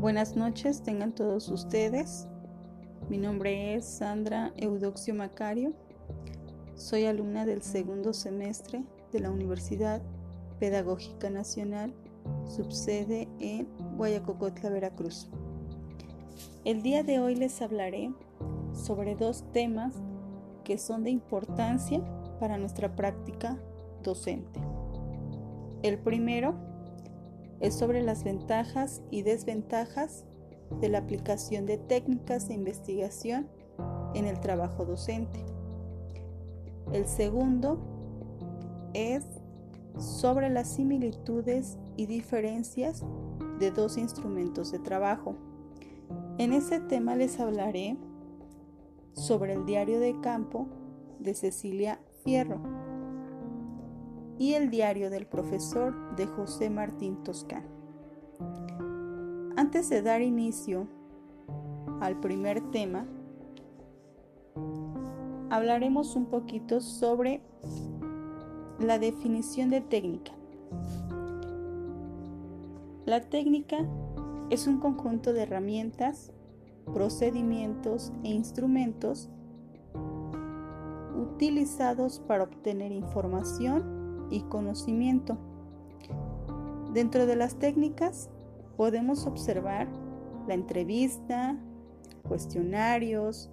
Buenas noches, tengan todos ustedes. Mi nombre es Sandra Eudoxio Macario. Soy alumna del segundo semestre de la Universidad Pedagógica Nacional, subsede en Guayacocotla, Veracruz. El día de hoy les hablaré sobre dos temas que son de importancia para nuestra práctica docente. El primero es sobre las ventajas y desventajas de la aplicación de técnicas de investigación en el trabajo docente. El segundo es sobre las similitudes y diferencias de dos instrumentos de trabajo. En este tema les hablaré sobre el diario de campo de Cecilia Fierro y el diario del profesor de José Martín Toscán. Antes de dar inicio al primer tema, hablaremos un poquito sobre la definición de técnica. La técnica es un conjunto de herramientas, procedimientos e instrumentos utilizados para obtener información y conocimiento. Dentro de las técnicas podemos observar la entrevista, cuestionarios,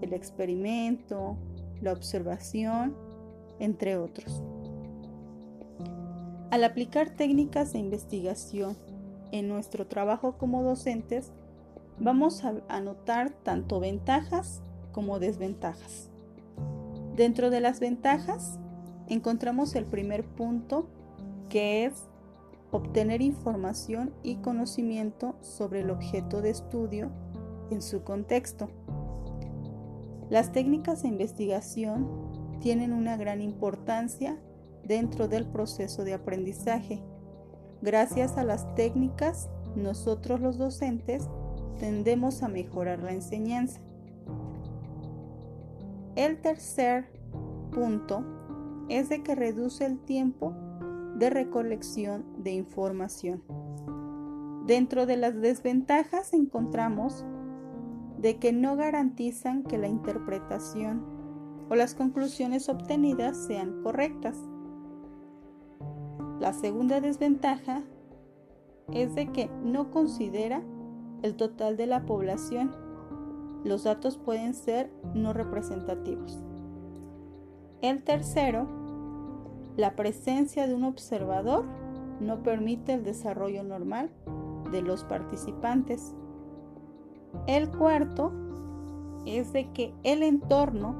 el experimento, la observación, entre otros. Al aplicar técnicas de investigación en nuestro trabajo como docentes, vamos a notar tanto ventajas como desventajas. Dentro de las ventajas encontramos el primer punto que es obtener información y conocimiento sobre el objeto de estudio en su contexto. Las técnicas de investigación tienen una gran importancia dentro del proceso de aprendizaje. Gracias a las técnicas, nosotros los docentes tendemos a mejorar la enseñanza. El tercer punto es de que reduce el tiempo de recolección de información. Dentro de las desventajas encontramos de que no garantizan que la interpretación o las conclusiones obtenidas sean correctas. La segunda desventaja es de que no considera el total de la población. Los datos pueden ser no representativos. El tercero, la presencia de un observador no permite el desarrollo normal de los participantes. El cuarto es de que el entorno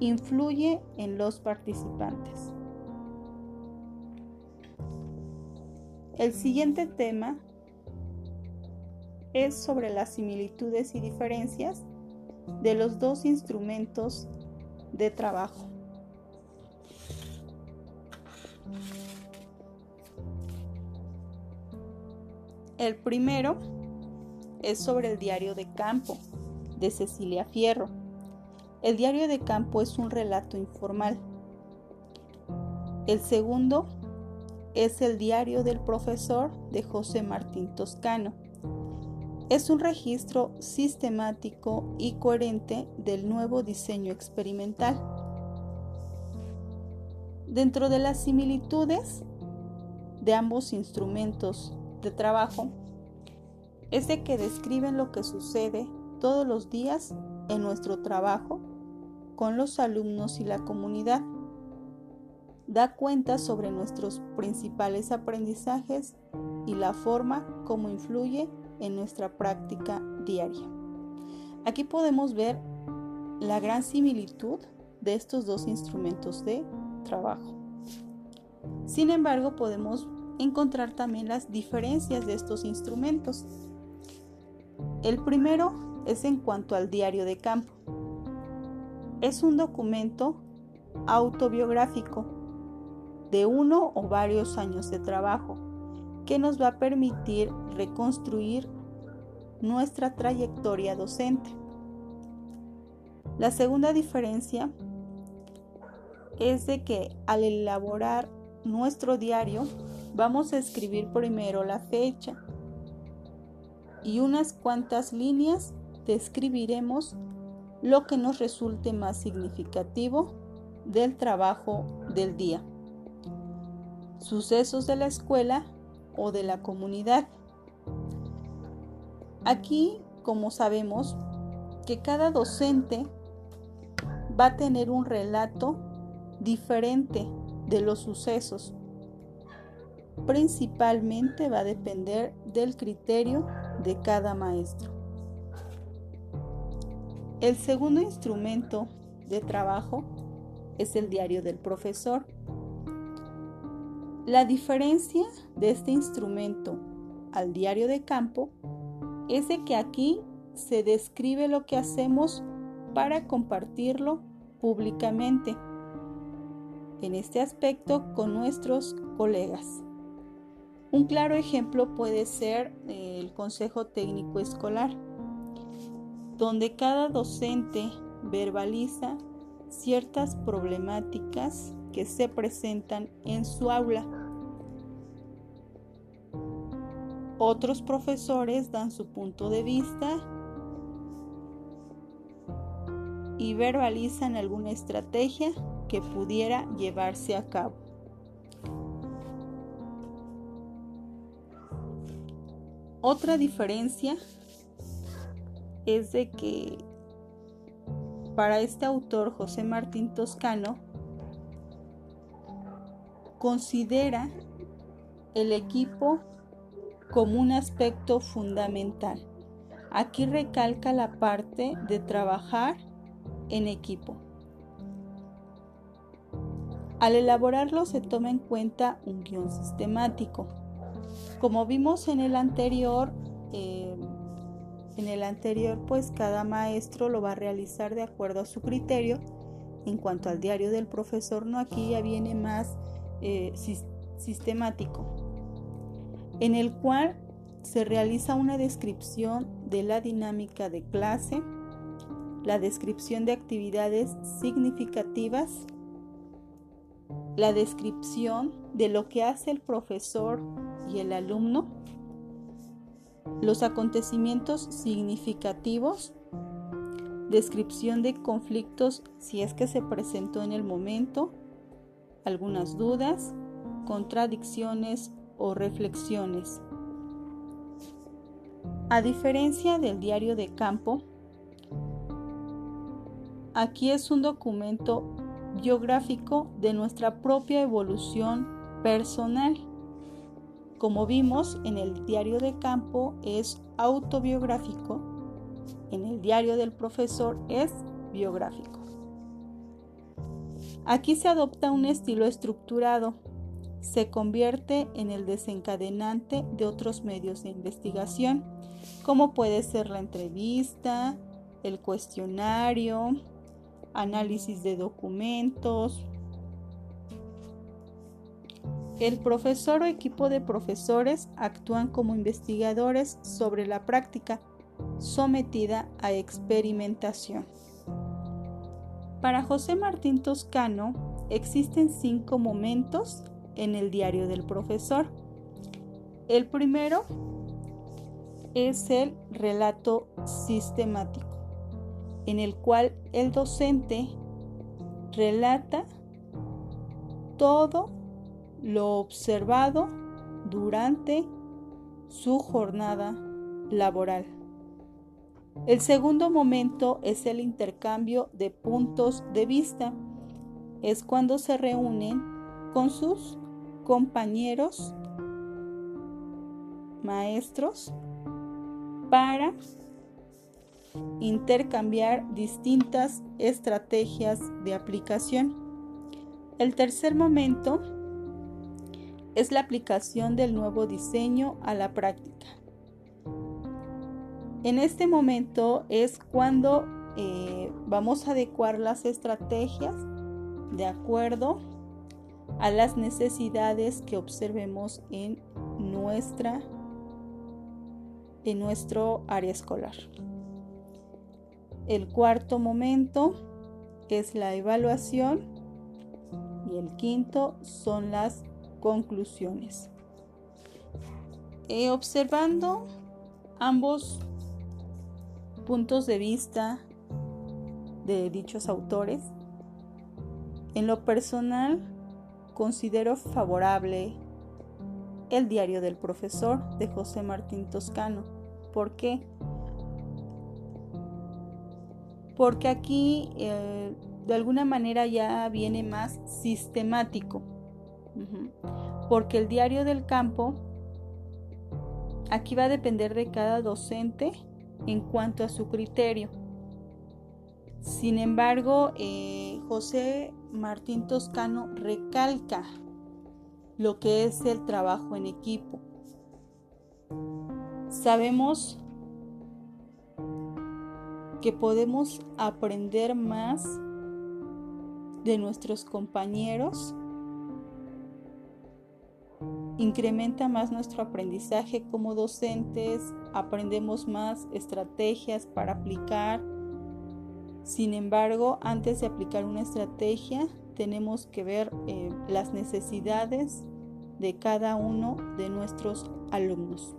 influye en los participantes. El siguiente tema es sobre las similitudes y diferencias de los dos instrumentos de trabajo. El primero es sobre el diario de campo de Cecilia Fierro. El diario de campo es un relato informal. El segundo es el diario del profesor de José Martín Toscano. Es un registro sistemático y coherente del nuevo diseño experimental. Dentro de las similitudes de ambos instrumentos de trabajo es de que describen lo que sucede todos los días en nuestro trabajo con los alumnos y la comunidad. Da cuenta sobre nuestros principales aprendizajes y la forma como influye en nuestra práctica diaria. Aquí podemos ver la gran similitud de estos dos instrumentos de trabajo. Sin embargo, podemos encontrar también las diferencias de estos instrumentos. El primero es en cuanto al diario de campo. Es un documento autobiográfico de uno o varios años de trabajo que nos va a permitir reconstruir nuestra trayectoria docente. La segunda diferencia es de que al elaborar nuestro diario vamos a escribir primero la fecha y unas cuantas líneas describiremos lo que nos resulte más significativo del trabajo del día, sucesos de la escuela o de la comunidad. Aquí, como sabemos, que cada docente va a tener un relato diferente de los sucesos. Principalmente va a depender del criterio de cada maestro. El segundo instrumento de trabajo es el diario del profesor. La diferencia de este instrumento al diario de campo es de que aquí se describe lo que hacemos para compartirlo públicamente, en este aspecto con nuestros colegas. Un claro ejemplo puede ser eh, el Consejo Técnico Escolar, donde cada docente verbaliza ciertas problemáticas que se presentan en su aula. Otros profesores dan su punto de vista y verbalizan alguna estrategia que pudiera llevarse a cabo. Otra diferencia es de que para este autor José Martín Toscano considera el equipo como un aspecto fundamental. Aquí recalca la parte de trabajar en equipo. Al elaborarlo se toma en cuenta un guion sistemático. Como vimos en el anterior, eh, en el anterior pues cada maestro lo va a realizar de acuerdo a su criterio. En cuanto al diario del profesor, no aquí ya viene más eh, sistemático, en el cual se realiza una descripción de la dinámica de clase, la descripción de actividades significativas, la descripción de lo que hace el profesor y el alumno, los acontecimientos significativos, descripción de conflictos si es que se presentó en el momento, algunas dudas, contradicciones o reflexiones. A diferencia del diario de campo, Aquí es un documento biográfico de nuestra propia evolución personal. Como vimos en el diario de campo es autobiográfico, en el diario del profesor es biográfico. Aquí se adopta un estilo estructurado, se convierte en el desencadenante de otros medios de investigación, como puede ser la entrevista, el cuestionario, análisis de documentos. El profesor o equipo de profesores actúan como investigadores sobre la práctica sometida a experimentación. Para José Martín Toscano existen cinco momentos en el diario del profesor. El primero es el relato sistemático en el cual el docente relata todo lo observado durante su jornada laboral. El segundo momento es el intercambio de puntos de vista. Es cuando se reúnen con sus compañeros maestros para intercambiar distintas estrategias de aplicación. El tercer momento es la aplicación del nuevo diseño a la práctica. En este momento es cuando eh, vamos a adecuar las estrategias de acuerdo a las necesidades que observemos en nuestra en nuestro área escolar. El cuarto momento es la evaluación y el quinto son las conclusiones. Eh, observando ambos puntos de vista de dichos autores. En lo personal, considero favorable el diario del profesor de José Martín Toscano. ¿Por qué? Porque aquí eh, de alguna manera ya viene más sistemático. Porque el diario del campo aquí va a depender de cada docente en cuanto a su criterio. Sin embargo, eh, José Martín Toscano recalca lo que es el trabajo en equipo. Sabemos que podemos aprender más de nuestros compañeros, incrementa más nuestro aprendizaje como docentes, aprendemos más estrategias para aplicar. Sin embargo, antes de aplicar una estrategia, tenemos que ver eh, las necesidades de cada uno de nuestros alumnos.